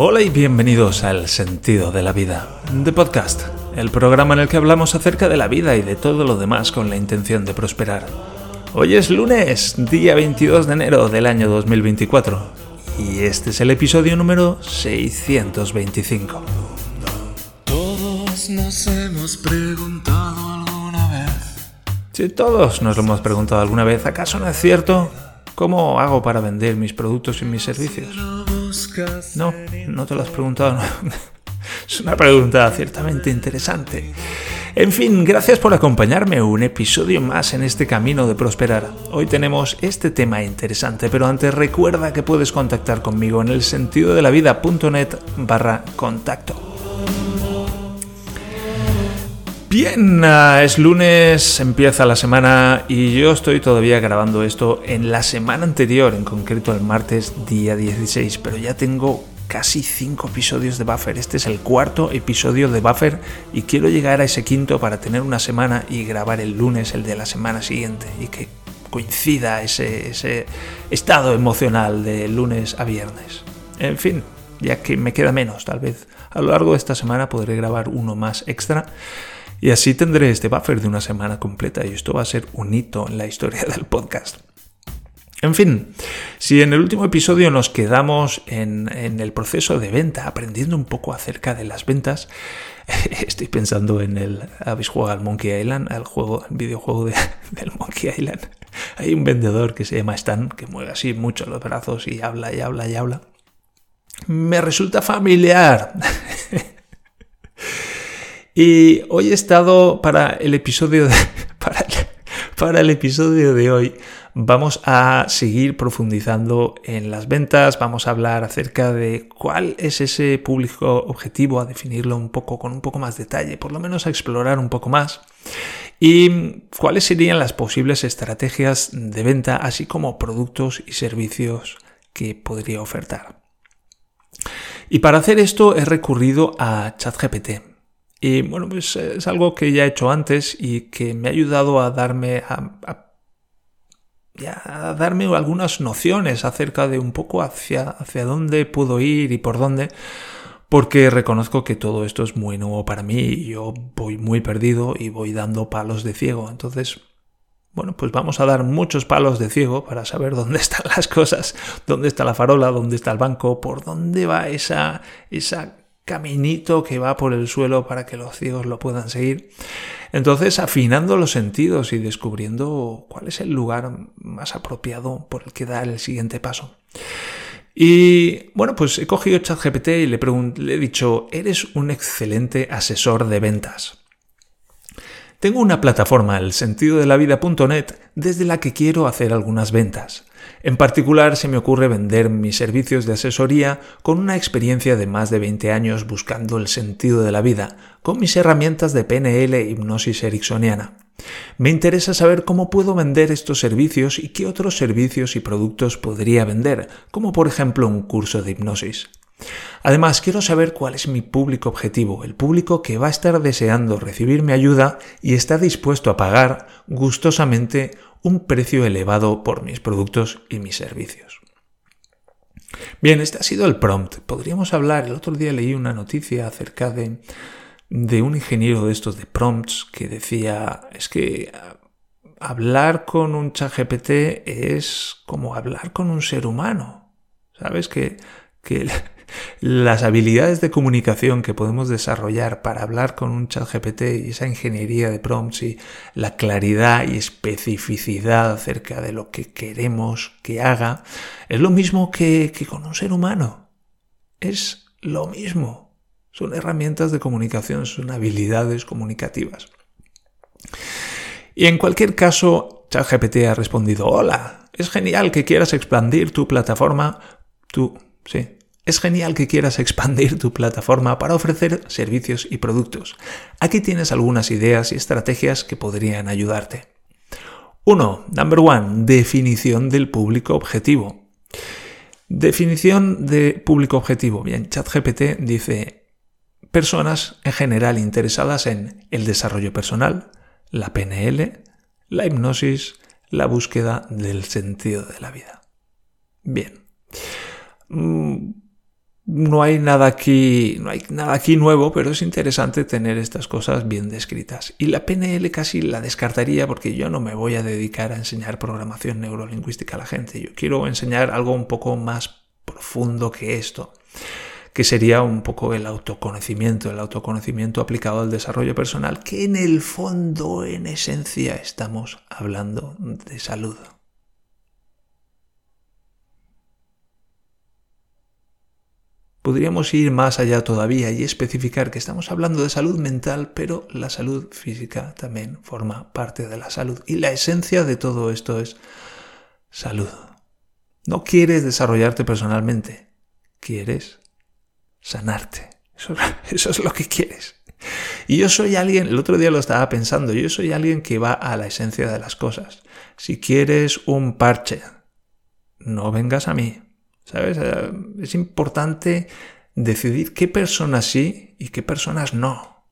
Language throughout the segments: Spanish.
Hola y bienvenidos al Sentido de la Vida, de Podcast, el programa en el que hablamos acerca de la vida y de todo lo demás con la intención de prosperar. Hoy es lunes, día 22 de enero del año 2024, y este es el episodio número 625. Todos nos hemos preguntado alguna vez. Si todos nos lo hemos preguntado alguna vez, ¿acaso no es cierto? ¿Cómo hago para vender mis productos y mis servicios? No, no te lo has preguntado. Es una pregunta ciertamente interesante. En fin, gracias por acompañarme un episodio más en este camino de prosperar. Hoy tenemos este tema interesante, pero antes recuerda que puedes contactar conmigo en el sentido de la vida.net barra contacto. Bien, ah, es lunes, empieza la semana y yo estoy todavía grabando esto en la semana anterior, en concreto el martes día 16, pero ya tengo casi 5 episodios de Buffer. Este es el cuarto episodio de Buffer y quiero llegar a ese quinto para tener una semana y grabar el lunes el de la semana siguiente y que coincida ese, ese estado emocional de lunes a viernes. En fin, ya que me queda menos, tal vez a lo largo de esta semana podré grabar uno más extra y así tendré este buffer de una semana completa y esto va a ser un hito en la historia del podcast. En fin, si en el último episodio nos quedamos en, el proceso de venta, aprendiendo un poco acerca de las ventas, estoy pensando en el... ¿Habéis jugado al Monkey Island? Al juego, videojuego del Monkey Island. Hay un vendedor que se llama Stan, que mueve así mucho los brazos y habla y habla y habla. Me resulta familiar. Y hoy he estado para el episodio de, para, el, episodio de hoy vamos a seguir profundizando en las ventas, vamos a hablar acerca de cuál es ese público objetivo, a definirlo un poco con un poco más detalle, por lo menos a explorar un poco más. Y cuáles serían las posibles estrategias de venta, así como productos y servicios que podría ofertar. Y para hacer esto he recurrido a ChatGPT. Y bueno, pues es algo que ya he hecho antes y que me ha ayudado a darme a, darme algunas nociones acerca de un poco hacia, hacia dónde puedo ir y por dónde, porque reconozco que todo esto es muy nuevo para mí y yo voy muy perdido y voy dando palos de ciego. Entonces, bueno, pues vamos a dar muchos palos de ciego para saber dónde están las cosas, dónde está la farola, dónde está el banco, por dónde va esa, esa caminito que va por el suelo para que los ciegos lo puedan seguir. Entonces, afinando los sentidos y descubriendo cuál es el lugar más apropiado por el que dar el siguiente paso. Y bueno, pues he cogido ChatGPT y le, he dicho, eres un excelente asesor de ventas. Tengo una plataforma, el sentido de la vida.net, desde la que quiero hacer algunas ventas. En particular, se me ocurre vender mis servicios de asesoría con una experiencia de más de 20 años buscando el sentido de la vida, con mis herramientas de PNL hipnosis ericksoniana. Me interesa saber cómo puedo vender estos servicios y qué otros servicios y productos podría vender, como por ejemplo un curso de hipnosis. Además, quiero saber cuál es mi público objetivo, el público que va a estar deseando recibir mi ayuda y está dispuesto a pagar gustosamente un precio elevado por mis productos y mis servicios. Bien, este ha sido el prompt. Podríamos hablar, el otro día leí una noticia acerca de, de un ingeniero de estos de prompts que decía, es que ah, hablar con un chat GPT es como hablar con un ser humano. ¿Sabes? Que, que las habilidades de comunicación que podemos desarrollar para hablar con un chat GPT y esa ingeniería de prompts y la claridad y especificidad acerca de lo que queremos que haga, es lo mismo que, que con un ser humano. Es lo mismo. Son herramientas de comunicación, son habilidades comunicativas. Y en cualquier caso, ChatGPT ha respondido, hola, es genial que quieras expandir tu plataforma, tú, sí, es genial que quieras expandir tu plataforma para ofrecer servicios y productos. Aquí tienes algunas ideas y estrategias que podrían ayudarte. 1. Number one, definición del público objetivo. Definición de público objetivo. Bien, ChatGPT dice personas en general interesadas en el desarrollo personal, la PNL, la hipnosis, la búsqueda del sentido de la vida. Bien. Mm, no hay nada aquí, no hay nada aquí nuevo, pero es interesante tener estas cosas bien descritas. Y la PNL casi la descartaría porque yo no me voy a dedicar a enseñar programación neurolingüística a la gente. Yo quiero enseñar algo un poco más profundo que esto, que sería un poco el autoconocimiento, el autoconocimiento aplicado al desarrollo personal, que en el fondo, en esencia, estamos hablando de salud. Podríamos ir más allá todavía y especificar que estamos hablando de salud mental, pero la salud física también forma parte de la salud. Y la esencia de todo esto es salud. No quieres desarrollarte personalmente, quieres sanarte. Eso, eso, es lo que quieres. Y yo soy alguien, el otro día lo estaba pensando, yo soy alguien que va a la esencia de las cosas. Si quieres un parche, no vengas a mí. ¿Sabes? Es importante decidir qué personas sí y qué personas no.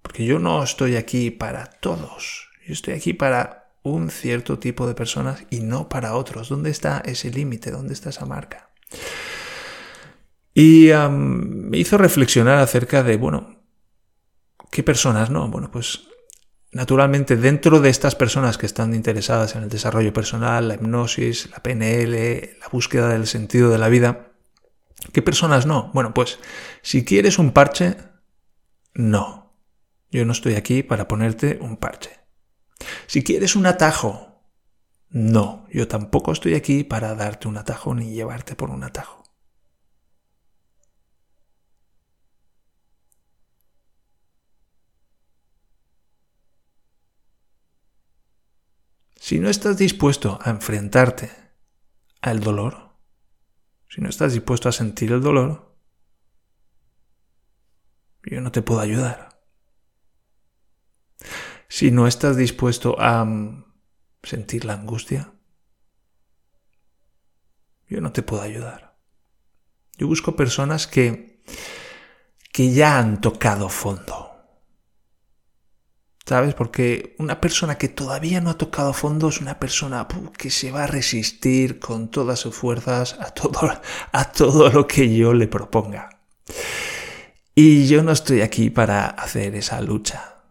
Porque yo no estoy aquí para todos. Yo estoy aquí para un cierto tipo de personas y no para otros. ¿Dónde está ese límite? ¿Dónde está esa marca? Y me hizo reflexionar acerca de, bueno, ¿qué personas no? Bueno, pues Naturalmente, dentro de estas personas que están interesadas en el desarrollo personal, la hipnosis, la PNL, la búsqueda del sentido de la vida, ¿qué personas no? Bueno, pues si quieres un parche, no. Yo no estoy aquí para ponerte un parche. Si quieres un atajo, no. Yo tampoco estoy aquí para darte un atajo ni llevarte por un atajo. Si no estás dispuesto a enfrentarte al dolor, si no estás dispuesto a sentir el dolor, yo no te puedo ayudar. Si no estás dispuesto a mm, sentir la angustia, yo no te puedo ayudar. Yo busco personas que, que ya han tocado fondo ¿Sabes? Porque una persona que todavía no ha tocado fondo es una persona que se va a resistir con todas sus fuerzas a todo, a todo lo que yo le proponga. Y yo no estoy aquí para hacer esa lucha.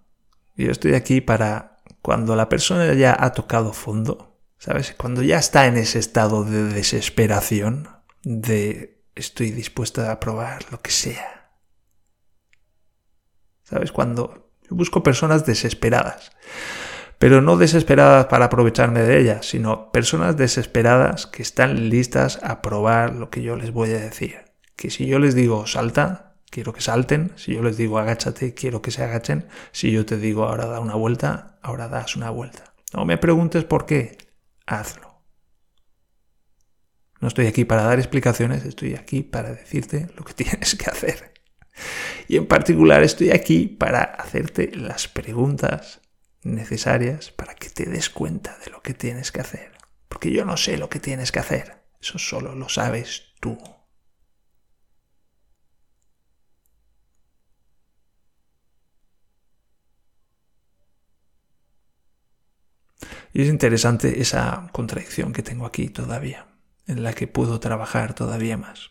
Yo estoy aquí para cuando la persona ya ha tocado fondo, ¿sabes? Cuando ya está en ese estado de desesperación, de estoy dispuesta a probar lo que sea. ¿Sabes? Cuando busco personas desesperadas. Pero no desesperadas para aprovecharme de ellas, sino personas desesperadas que están listas a probar lo que yo les voy a decir. Que si yo les digo salta, quiero que salten. Si yo les digo agáchate, quiero que se agachen. Si yo te digo ahora da una vuelta, ahora das una vuelta. No me preguntes por qué, hazlo. No estoy aquí para dar explicaciones, estoy aquí para decirte lo que tienes que hacer. Y en particular estoy aquí para hacerte las preguntas necesarias para que te des cuenta de lo que tienes que hacer. Porque yo no sé lo que tienes que hacer. Eso solo lo sabes tú. Y es interesante esa contradicción que tengo aquí todavía, en la que puedo trabajar todavía más.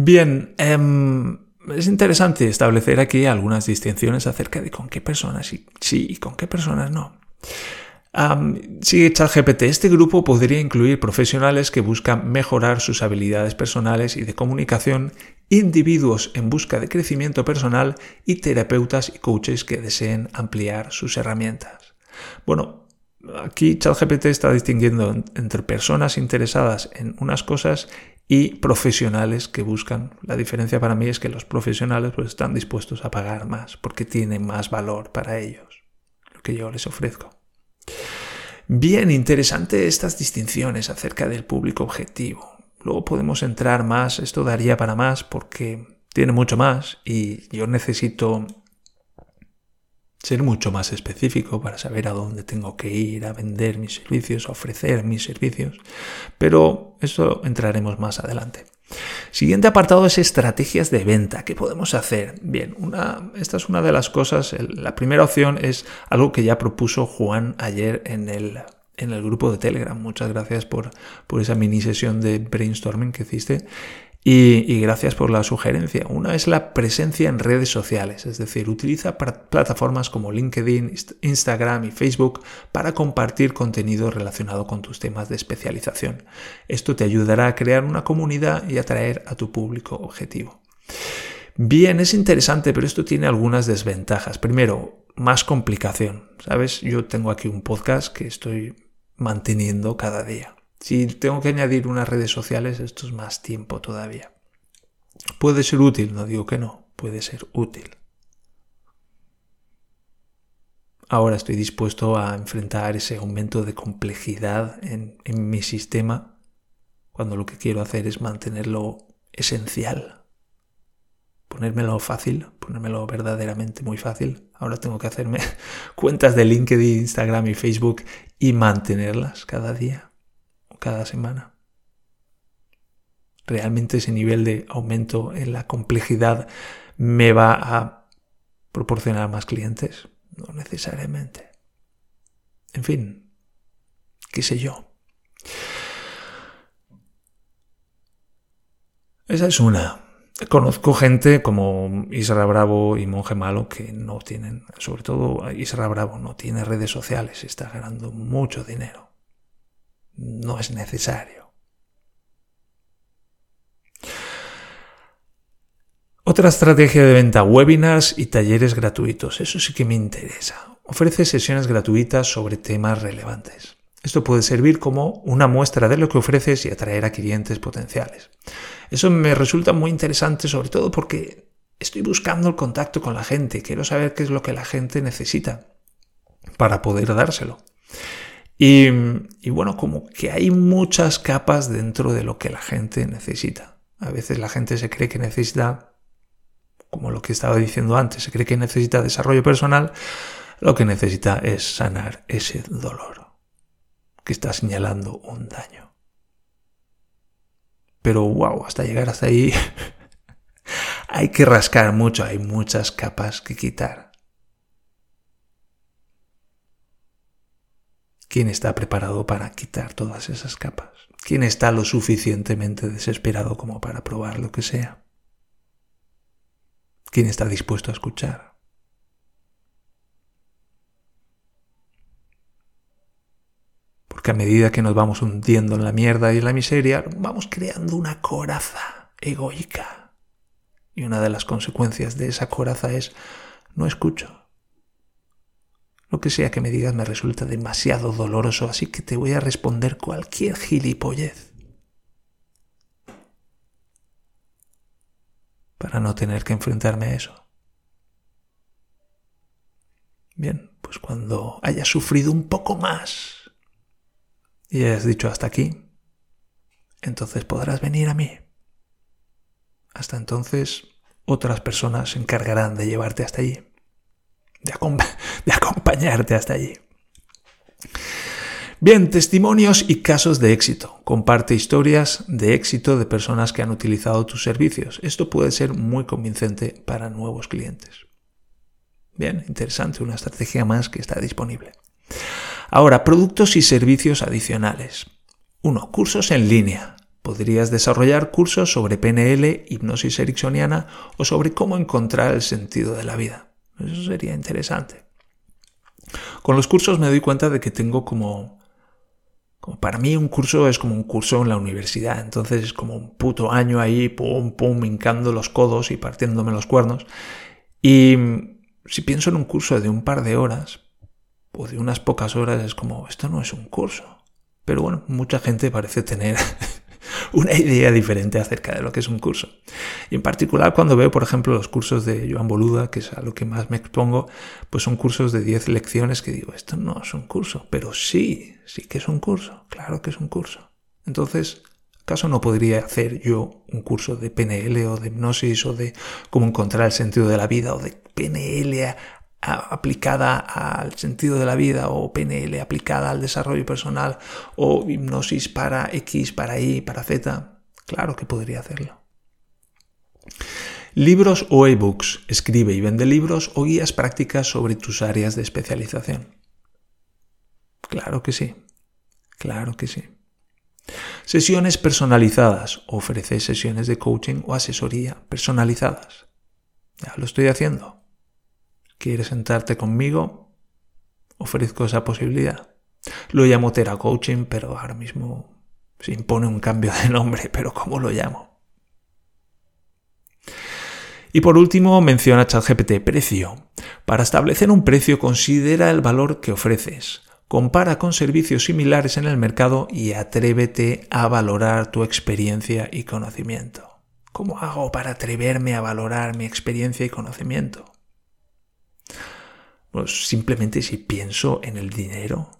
Bien, em, es interesante establecer aquí algunas distinciones acerca de con qué personas sí, y con qué personas no. sigue ChatGPT. Este grupo podría incluir profesionales que buscan mejorar sus habilidades personales y de comunicación, individuos en busca de crecimiento personal y terapeutas y coaches que deseen ampliar sus herramientas. Bueno, aquí ChatGPT está distinguiendo entre personas interesadas en unas cosas y profesionales que buscan. La diferencia para mí es que los profesionales pues, están dispuestos a pagar más porque tienen más valor para ellos, lo que yo les ofrezco. Bien, interesante estas distinciones acerca del público objetivo. Luego podemos entrar más, esto daría para más porque tiene mucho más y yo necesito ser mucho más específico para saber a dónde tengo que ir a vender mis servicios, a ofrecer mis servicios, pero eso entraremos más adelante. Siguiente apartado es estrategias de venta. ¿Qué podemos hacer? Bien, una, esta es una de las cosas. La primera opción es algo que ya propuso Juan ayer en el, en el grupo de Telegram. Muchas gracias por, por esa mini sesión de brainstorming que hiciste. Y, gracias por la sugerencia. Una es la presencia en redes sociales, es decir, utiliza plataformas como LinkedIn, Instagram y Facebook para compartir contenido relacionado con tus temas de especialización. Esto te ayudará a crear una comunidad y atraer a tu público objetivo. Bien, es interesante, pero esto tiene algunas desventajas. Primero, más complicación. ¿Sabes? Yo tengo aquí un podcast que estoy manteniendo cada día. Si tengo que añadir unas redes sociales, esto es más tiempo todavía. Puede ser útil, no digo que no, puede ser útil. Ahora estoy dispuesto a enfrentar ese aumento de complejidad en, en mi sistema cuando lo que quiero hacer es mantenerlo esencial. Ponérmelo fácil, ponérmelo verdaderamente muy fácil. Ahora tengo que hacerme cuentas de LinkedIn, Instagram y Facebook y mantenerlas cada día cada semana. ¿Realmente ese nivel de aumento en la complejidad me va a proporcionar más clientes? No necesariamente. En fin, qué sé yo. Esa es una. Conozco gente como Isra Bravo y Monje Malo que no tienen, sobre todo Isra Bravo no tiene redes sociales, está ganando mucho dinero no es necesario. Otra estrategia de venta, webinars y talleres gratuitos. Eso sí que me interesa. Ofrece sesiones gratuitas sobre temas relevantes. Esto puede servir como una muestra de lo que ofreces y atraer a clientes potenciales. Eso me resulta muy interesante sobre todo porque estoy buscando el contacto con la gente, quiero saber qué es lo que la gente necesita para poder dárselo. Y, bueno, como que hay muchas capas dentro de lo que la gente necesita. A veces la gente se cree que necesita, como lo que estaba diciendo antes, se cree que necesita desarrollo personal, lo que necesita es sanar ese dolor que está señalando un daño. Pero wow, hasta llegar hasta ahí hay que rascar mucho, hay muchas capas que quitar. ¿Quién está preparado para quitar todas esas capas? ¿Quién está lo suficientemente desesperado como para probar lo que sea? ¿Quién está dispuesto a escuchar? Porque a medida que nos vamos hundiendo en la mierda y en la miseria, vamos creando una coraza egoica. Y una de las consecuencias de esa coraza es no escucho. Lo que sea que me digas me resulta demasiado doloroso, así que te voy a responder cualquier gilipollez. Para no tener que enfrentarme a eso. Bien, pues cuando hayas sufrido un poco más y hayas dicho hasta aquí, entonces podrás venir a mí. Hasta entonces, otras personas se encargarán de llevarte hasta allí de, acompañarte hasta allí. Bien, testimonios y casos de éxito. Comparte historias de éxito de personas que han utilizado tus servicios. Esto puede ser muy convincente para nuevos clientes. Bien, interesante, una estrategia más que está disponible. Ahora, productos y servicios adicionales. 1. Cursos en línea. Podrías desarrollar cursos sobre PNL, hipnosis ericksoniana o sobre cómo encontrar el sentido de la vida. Eso sería interesante. Con los cursos me doy cuenta de que tengo como, como para mí un curso es como un curso en la universidad, entonces es como un puto año ahí, pum, pum, hincando los codos y partiéndome los cuernos. Y si pienso en un curso de un par de horas o de unas pocas horas, es como, esto no es un curso. Pero bueno, mucha gente parece tener una idea diferente acerca de lo que es un curso. Y en particular cuando veo, por ejemplo, los cursos de Joan Boluda, que es a lo que más me expongo, pues son cursos de 10 lecciones que digo, esto no es un curso, pero sí, sí que es un curso, claro que es un curso. Entonces, ¿acaso no podría hacer yo un curso de PNL o de hipnosis o de cómo encontrar el sentido de la vida o de PNL aplicada al sentido de la vida o PNL aplicada al desarrollo personal o hipnosis para X, para Y, para Z, claro que podría hacerlo. Libros o ebooks. Escribe y vende libros o guías prácticas sobre tus áreas de especialización. Claro que sí. Claro que sí. Sesiones personalizadas. Ofrece sesiones de coaching o asesoría personalizadas. Ya lo estoy haciendo. ¿Quieres sentarte conmigo? Ofrezco esa posibilidad. Lo llamo Tera Coaching, pero ahora mismo se impone un cambio de nombre, pero ¿cómo lo llamo? Y por último, menciona ChatGPT precio. Para establecer un precio, considera el valor que ofreces. Compara con servicios similares en el mercado y atrévete a valorar tu experiencia y conocimiento. ¿Cómo hago para atreverme a valorar mi experiencia y conocimiento? Simplemente si pienso en el dinero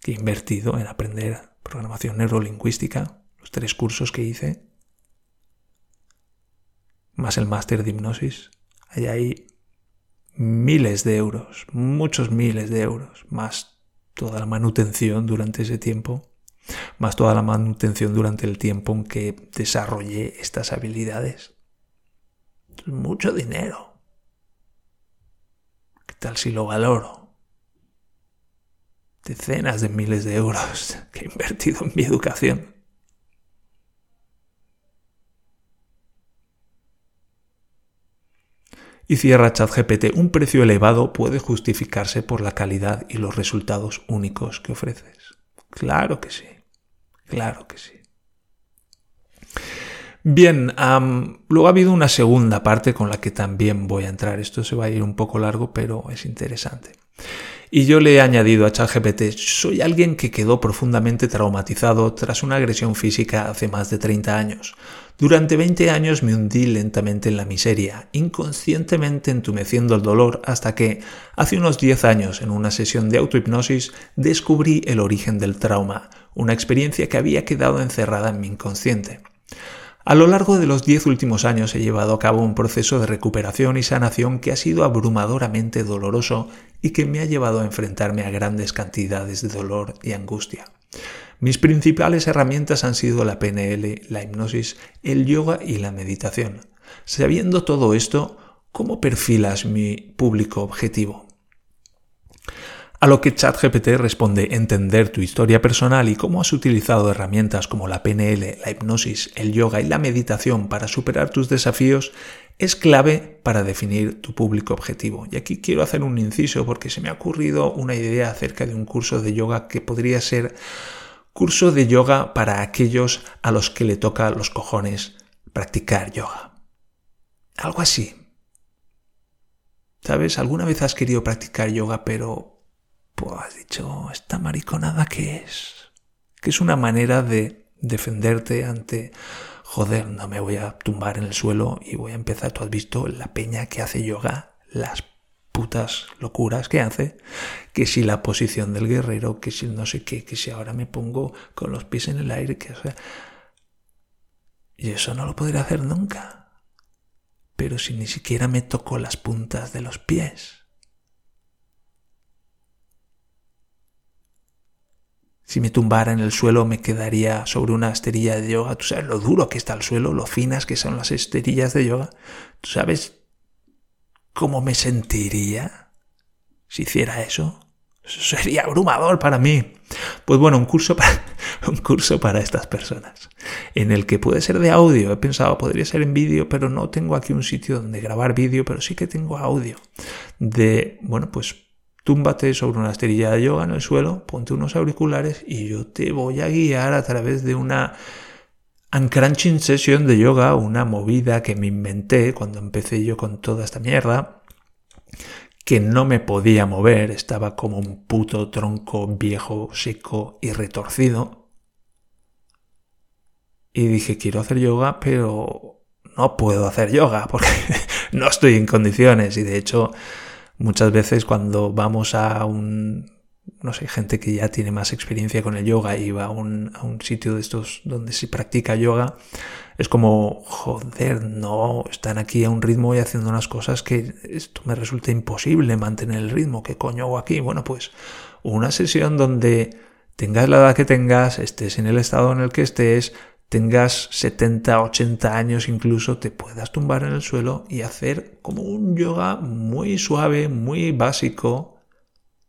que he invertido en aprender programación neurolingüística, los tres cursos que hice, más el máster de hipnosis, hay ahí miles de euros, muchos miles de euros, más toda la manutención durante ese tiempo, más toda la manutención durante el tiempo en que desarrollé estas habilidades. Es mucho dinero. ¿Qué tal si lo valoro? Decenas de miles de euros que he invertido en mi educación. Y cierra ChatGPT, un precio elevado puede justificarse por la calidad y los resultados únicos que ofreces. Claro que sí, claro que sí. Bien, luego ha habido una segunda parte con la que también voy a entrar. Esto se va a ir un poco largo, pero es interesante. Y yo le he añadido a ChatGPT, soy alguien que quedó profundamente traumatizado tras una agresión física hace más de 30 años. Durante 20 años me hundí lentamente en la miseria, inconscientemente entumeciendo el dolor hasta que, hace unos 10 años, en una sesión de autohipnosis, descubrí el origen del trauma, una experiencia que había quedado encerrada en mi inconsciente. A lo largo de los diez últimos años he llevado a cabo un proceso de recuperación y sanación que ha sido abrumadoramente doloroso y que me ha llevado a enfrentarme a grandes cantidades de dolor y angustia. Mis principales herramientas han sido la PNL, la hipnosis, el yoga y la meditación. Sabiendo todo esto, ¿cómo perfilas mi público objetivo? A lo que ChatGPT responde entender tu historia personal y cómo has utilizado herramientas como la PNL, la hipnosis, el yoga y la meditación para superar tus desafíos es clave para definir tu público objetivo. Y aquí quiero hacer un inciso porque se me ha ocurrido una idea acerca de un curso de yoga que podría ser curso de yoga para aquellos a los que le toca los cojones practicar yoga. Algo así. ¿Sabes? ¿Alguna vez has querido practicar yoga pero pues has dicho, ¿esta mariconada qué es? Que es una manera de defenderte ante, joder, no me voy a tumbar en el suelo y voy a empezar, tú has visto la peña que hace yoga, las putas locuras que hace, que si la posición del guerrero, que si no sé qué, que si ahora me pongo con los pies en el aire, que o sea... Y eso no lo podré hacer nunca. Pero si ni siquiera me toco las puntas de los pies. Si me tumbara en el suelo me quedaría sobre una esterilla de yoga. Tú sabes lo duro que está el suelo, lo finas que son las esterillas de yoga. ¿Tú sabes cómo me sentiría si hiciera eso? Eso sería abrumador para mí. Pues bueno, un curso para, un curso para estas personas, en el que puede ser de audio. He pensado, podría ser en vídeo, pero no tengo aquí un sitio donde grabar vídeo, pero sí que tengo audio. De, bueno, pues túmbate sobre una esterilla de yoga en el suelo, ponte unos auriculares y yo te voy a guiar a través de una uncrunching session de yoga, una movida que me inventé cuando empecé yo con toda esta mierda, que no me podía mover, estaba como un puto tronco viejo, seco y retorcido. Y dije, quiero hacer yoga, pero no puedo hacer yoga porque no estoy en condiciones y de hecho Muchas veces cuando vamos a un, no sé, gente que ya tiene más experiencia con el yoga y va a un, a un sitio de estos donde se practica yoga, es como, joder, no, están aquí a un ritmo y haciendo unas cosas que esto me resulta imposible mantener el ritmo. ¿Qué coño hago aquí? Bueno, pues una sesión donde tengas la edad que tengas, estés en el estado en el que estés, tengas 70, 80 años incluso, te puedas tumbar en el suelo y hacer como un yoga muy suave, muy básico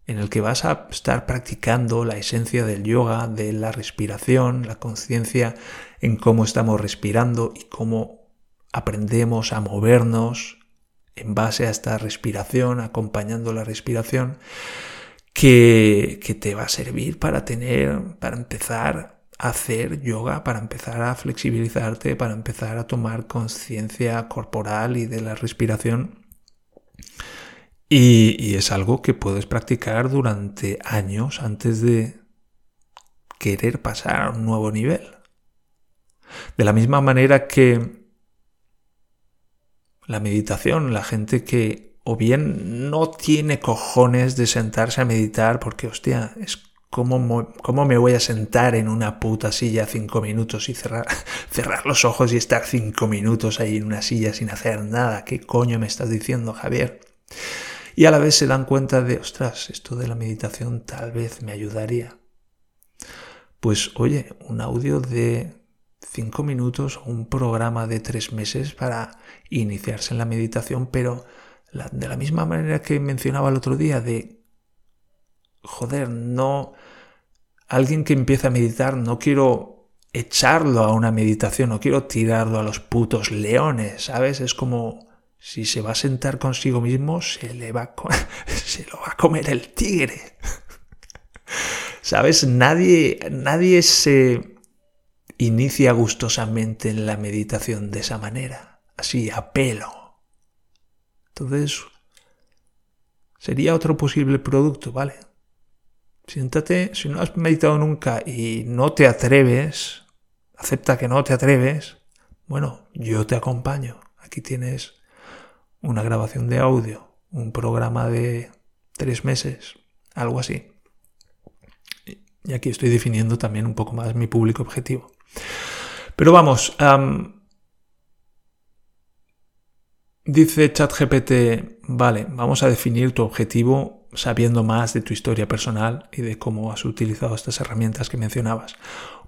en el que vas a estar practicando la esencia del yoga, de la respiración, la conciencia en cómo estamos respirando y cómo aprendemos a movernos en base a esta respiración, acompañando la respiración, que, que te va a servir para tener, para empezar hacer yoga, para empezar a flexibilizarte, para empezar a tomar conciencia corporal y de la respiración y, es algo que puedes practicar durante años antes de querer pasar a un nuevo nivel. De la misma manera que la meditación, la gente que o bien no tiene cojones de sentarse a meditar porque, hostia, es como, cómo me voy a sentar en una puta silla cinco minutos y cerrar, cerrar los ojos y estar cinco minutos ahí en una silla sin hacer nada. ¿Qué coño me estás diciendo, Javier? y a la vez se dan cuenta de, ostras, esto de la meditación tal vez me ayudaría. Pues oye, un audio de cinco minutos o un programa de tres meses para iniciarse en la meditación, pero de la misma manera que mencionaba el otro día de, joder, no, alguien que empieza a meditar, no quiero echarlo a una meditación, no quiero tirarlo a los putos leones, ¿sabes? Es como si se va a sentar consigo mismo, se, le va se lo va a comer el tigre. ¿Sabes? Nadie, nadie se inicia gustosamente en la meditación de esa manera, así a pelo. Entonces, sería otro posible producto, ¿vale? Siéntate, si no has meditado nunca y no te atreves, acepta que no te atreves, bueno, yo te acompaño. Aquí tienes una grabación de audio, un programa de tres meses, algo así. Y aquí estoy definiendo también un poco más mi público objetivo. Pero vamos, dice ChatGPT, vale, vamos a definir tu objetivo sabiendo más de tu historia personal y de cómo has utilizado estas herramientas que mencionabas.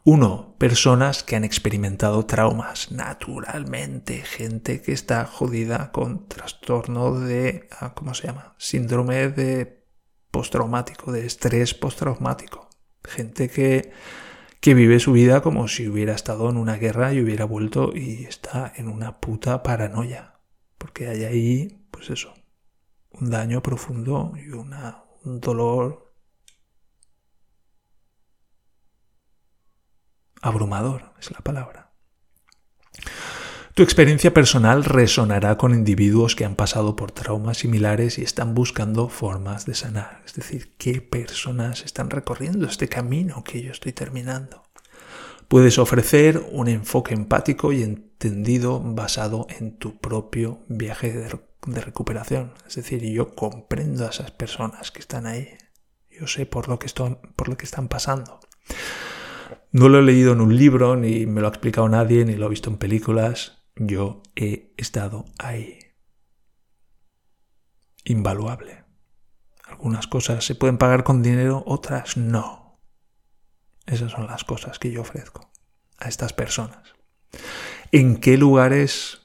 Uno, personas que han experimentado traumas, naturalmente, gente que está jodida con trastorno de, ah, ¿cómo se llama? Síndrome de postraumático, de estrés postraumático. Gente que, que vive su vida como si hubiera estado en una guerra y hubiera vuelto y está en una puta paranoia. Porque hay ahí, pues eso, un daño profundo y una, un dolor abrumador es la palabra. Tu experiencia personal resonará con individuos que han pasado por traumas similares y están buscando formas de sanar. Es decir, qué personas están recorriendo este camino que yo estoy terminando. Puedes ofrecer un enfoque empático y entendido basado en tu propio viaje de, recuperación. Es decir, yo comprendo a esas personas que están ahí. Yo sé por lo que, por lo que están pasando. No lo he leído en un libro, ni me lo ha explicado nadie, ni lo he visto en películas. Yo he estado ahí. Invaluable. Algunas cosas se pueden pagar con dinero, otras no. Esas son las cosas que yo ofrezco a estas personas. ¿En qué lugares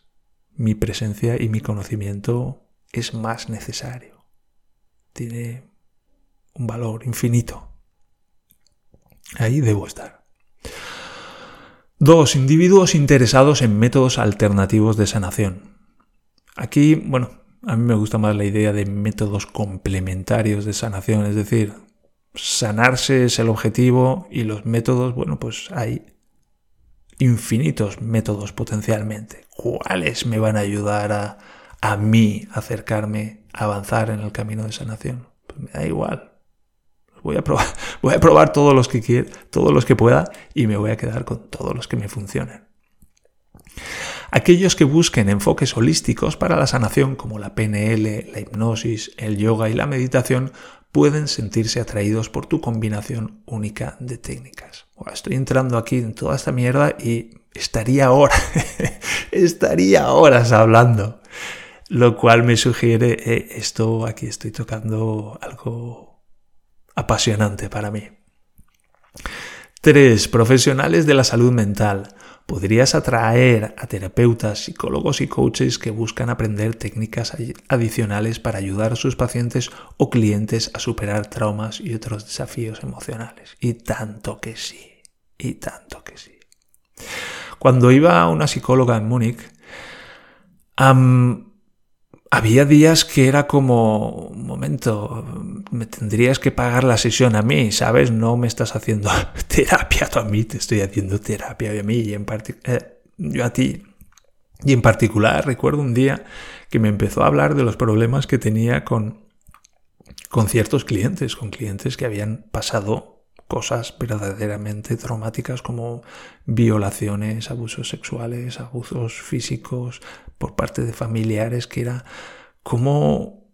mi presencia y mi conocimiento es más necesario? Tiene un valor infinito. Ahí debo estar. Dos, individuos interesados en métodos alternativos de sanación. Aquí, bueno, a mí me gusta más la idea de métodos complementarios de sanación, es decir, sanarse es el objetivo y los métodos, bueno, pues hay infinitos métodos potencialmente. ¿Cuáles me van a ayudar a, a mí acercarme, a avanzar en el camino de sanación? Pues me da igual. Voy a probar, voy a probar todos los que quiera, todos los que pueda y me voy a quedar con todos los que me funcionen. Aquellos que busquen enfoques holísticos para la sanación como la PNL, la hipnosis, el yoga y la meditación pueden sentirse atraídos por tu combinación única de técnicas. estoy entrando aquí en toda esta mierda y estaría horas, estaría horas hablando. Lo cual me sugiere, eh, esto aquí estoy tocando algo apasionante para mí. 3. Profesionales de la salud mental. Podrías atraer a terapeutas, psicólogos y coaches que buscan aprender técnicas adicionales para ayudar a sus pacientes o clientes a superar traumas y otros desafíos emocionales. Y tanto que sí, y tanto que sí. Cuando iba a una psicóloga en Múnich, había días que era como, un momento, me tendrías que pagar la sesión a mí, ¿sabes? No me estás haciendo terapia a mí, te estoy haciendo terapia a mí y en eh, yo a ti. Y en particular recuerdo un día que me empezó a hablar de los problemas que tenía con, con ciertos clientes, con clientes que habían pasado cosas verdaderamente traumáticas como violaciones, abusos sexuales, abusos físicos, por parte de familiares que era cómo,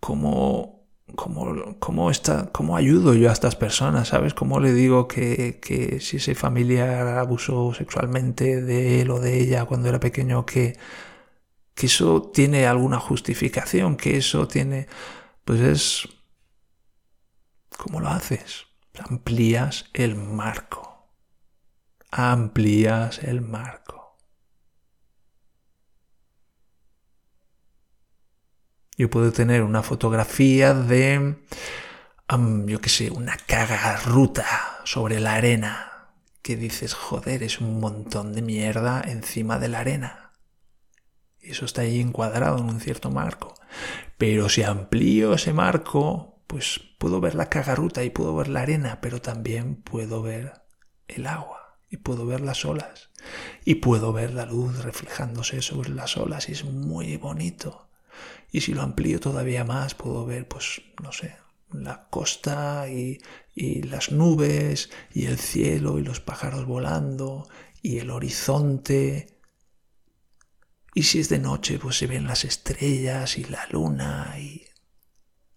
cómo, cómo, cómo, está, cómo ayudo yo a estas personas, ¿sabes? ¿Cómo le digo que, que si ese familiar abusó sexualmente de él o de ella cuando era pequeño, que, que eso tiene alguna justificación, que eso tiene... Pues es... ¿Cómo lo haces? Amplías el marco. Amplías el marco. Yo puedo tener una fotografía de, yo qué sé, una cagarruta sobre la arena. Que dices, joder, es un montón de mierda encima de la arena. Eso está ahí encuadrado en un cierto marco. Pero si amplío ese marco, pues puedo ver la cagarruta y puedo ver la arena, pero también puedo ver el agua y puedo ver las olas y puedo ver la luz reflejándose sobre las olas y es muy bonito. Y si lo amplío todavía más, puedo ver, pues, no sé, la costa y, y las nubes y el cielo y los pájaros volando y el horizonte. Y si es de noche, pues se ven las estrellas y la luna y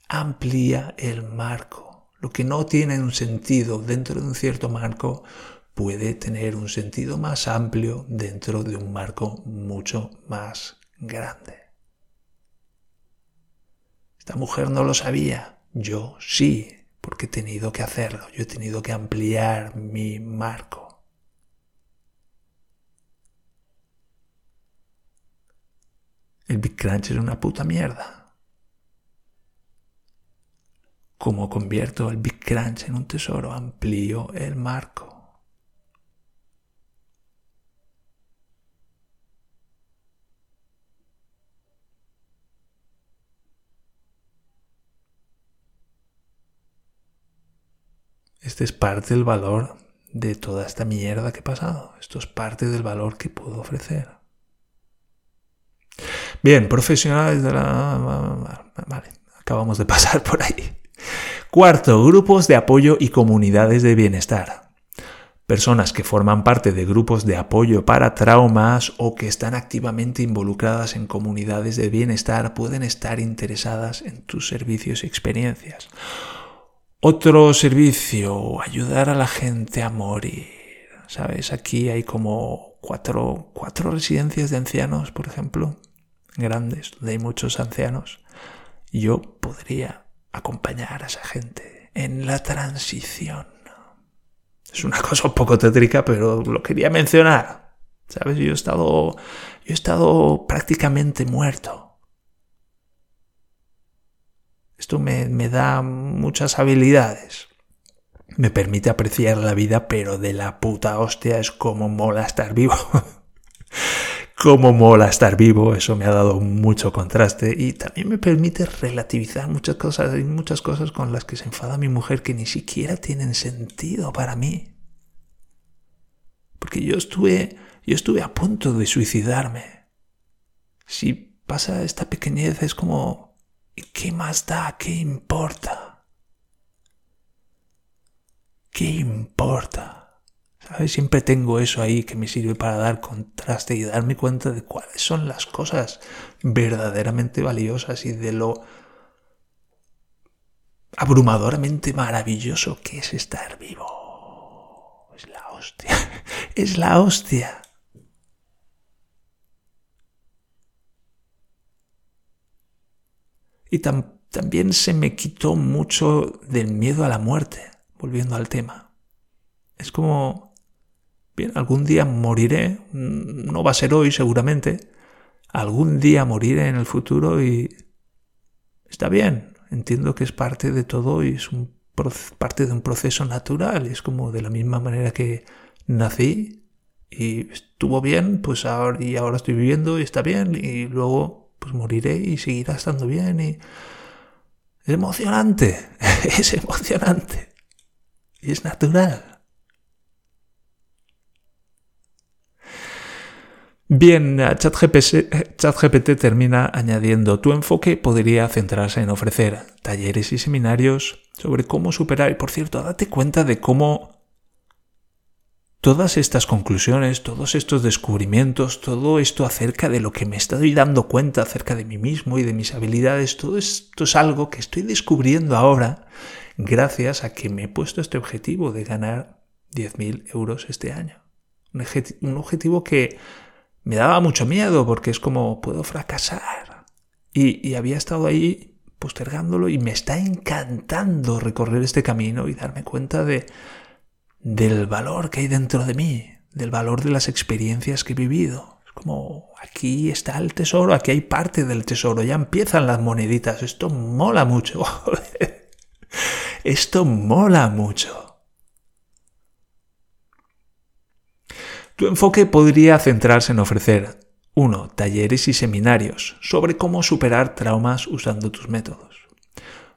amplía el marco. Lo que no tiene un sentido dentro de un cierto marco puede tener un sentido más amplio dentro de un marco mucho más grande. Mujer no lo sabía. Yo sí, porque he tenido que hacerlo. Yo he tenido que ampliar mi marco. El Big Crunch es una puta mierda. ¿Cómo convierto el Big Crunch en un tesoro? Amplío el marco. Este es parte del valor de toda esta mierda que he pasado. Esto es parte del valor que puedo ofrecer. Bien, profesionales de la... Vale, acabamos de pasar por ahí. Cuarto, grupos de apoyo y comunidades de bienestar. Personas que forman parte de grupos de apoyo para traumas o que están activamente involucradas en comunidades de bienestar pueden estar interesadas en tus servicios y experiencias. Otro servicio, ayudar a la gente a morir. ¿Sabes? Aquí hay como cuatro, cuatro residencias de ancianos, por ejemplo, grandes, donde hay muchos ancianos. Yo podría acompañar a esa gente en la transición. Es una cosa un poco tétrica, pero lo quería mencionar. ¿Sabes? Yo he estado, yo he estado prácticamente muerto esto me, da muchas habilidades. Me permite apreciar la vida, pero de la puta hostia es como mola estar vivo. como mola estar vivo, eso me ha dado mucho contraste y también me permite relativizar muchas cosas. Hay muchas cosas con las que se enfada mi mujer que ni siquiera tienen sentido para mí. Porque yo estuve, yo estuve a punto de suicidarme. Si pasa esta pequeñez es como ¿Qué más da? ¿Qué importa? ¿Qué importa? ¿Sabes? Siempre tengo eso ahí que me sirve para dar contraste y darme cuenta de cuáles son las cosas verdaderamente valiosas y de lo abrumadoramente maravilloso que es estar vivo. Es la hostia. Es la hostia. Y también se me quitó mucho del miedo a la muerte, volviendo al tema. Es como Bien, algún día moriré, no va a ser hoy seguramente, algún día moriré en el futuro y está bien, entiendo que es parte de todo y es un, parte de un proceso natural, es como de la misma manera que nací y estuvo bien, pues ahora y ahora estoy viviendo y está bien. Y luego pues moriré y seguirá estando bien y es emocionante, es emocionante y es natural. Bien, ChatGPT termina añadiendo, tu enfoque podría centrarse en ofrecer talleres y seminarios sobre cómo superar, y por cierto, date cuenta de cómo todas estas conclusiones, todos estos descubrimientos, todo esto acerca de lo que me estoy dando cuenta acerca de mí mismo y de mis habilidades, todo esto es algo que estoy descubriendo ahora gracias a que me he puesto este objetivo de ganar 10.000 euros este año. Un objetivo que me daba mucho miedo porque es como puedo fracasar. Y, había estado ahí postergándolo y me está encantando recorrer este camino y darme cuenta de del valor que hay dentro de mí, del valor de las experiencias que he vivido. Es como aquí está el tesoro, aquí hay parte del tesoro, ya empiezan las moneditas, esto mola mucho. esto mola mucho. Tu enfoque podría centrarse en ofrecer 1. Talleres y seminarios sobre cómo superar traumas usando tus métodos.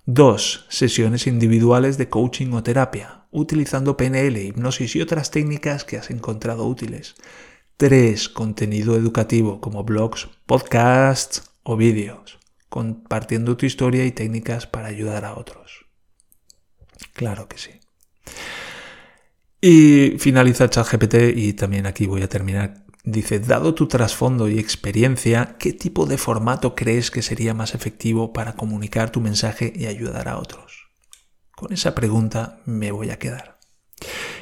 2. Sesiones individuales de coaching o terapia, utilizando PNL, hipnosis y otras técnicas que has encontrado útiles. 3. Contenido educativo como blogs, podcasts o vídeos, compartiendo tu historia y técnicas para ayudar a otros. Claro que sí. Y finaliza ChatGPT y también aquí voy a terminar. Dice, dado tu trasfondo y experiencia, ¿qué tipo de formato crees que sería más efectivo para comunicar tu mensaje y ayudar a otros? Con esa pregunta me voy a quedar.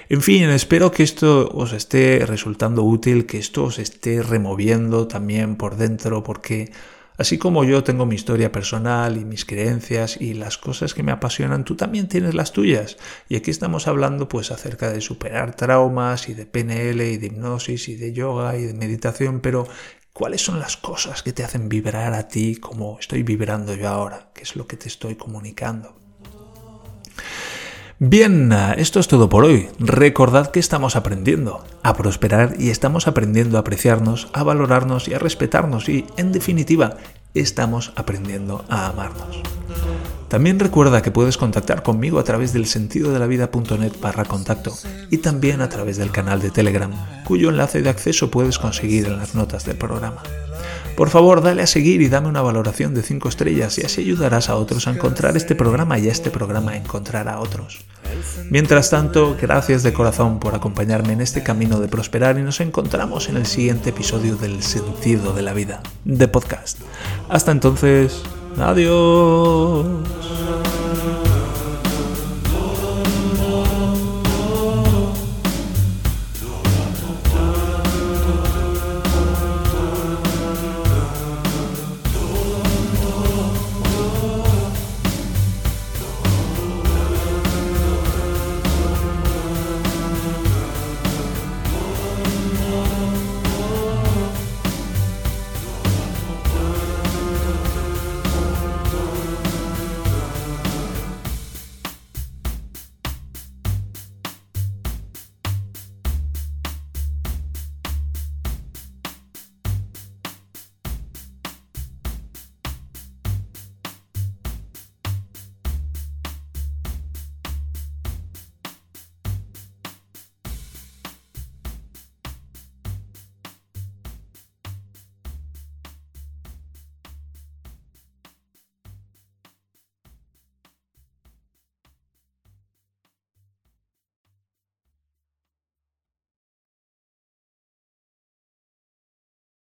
En fin, espero que esto os esté resultando útil, que esto os esté removiendo también por dentro, porque Así como yo tengo mi historia personal y mis creencias y las cosas que me apasionan, tú también tienes las tuyas. Y aquí estamos hablando pues acerca de superar traumas y de PNL y de hipnosis y de yoga y de meditación, pero ¿cuáles son las cosas que te hacen vibrar a ti como estoy vibrando yo ahora? ¿Qué es lo que te estoy comunicando? Bien, esto es todo por hoy. Recordad que estamos aprendiendo a prosperar y estamos aprendiendo a apreciarnos, a valorarnos y a respetarnos y, en definitiva, estamos aprendiendo a amarnos. También recuerda que puedes contactar conmigo a través del sentido de la vida.net barra contacto y también a través del canal de Telegram, cuyo enlace de acceso puedes conseguir en las notas del programa. Por favor, dale a seguir y dame una valoración de 5 estrellas y así ayudarás a otros a encontrar este programa y a este programa a encontrar a otros. Mientras tanto, gracias de corazón por acompañarme en este camino de prosperar y nos encontramos en el siguiente episodio del Sentido de la Vida, de podcast. Hasta entonces, adiós.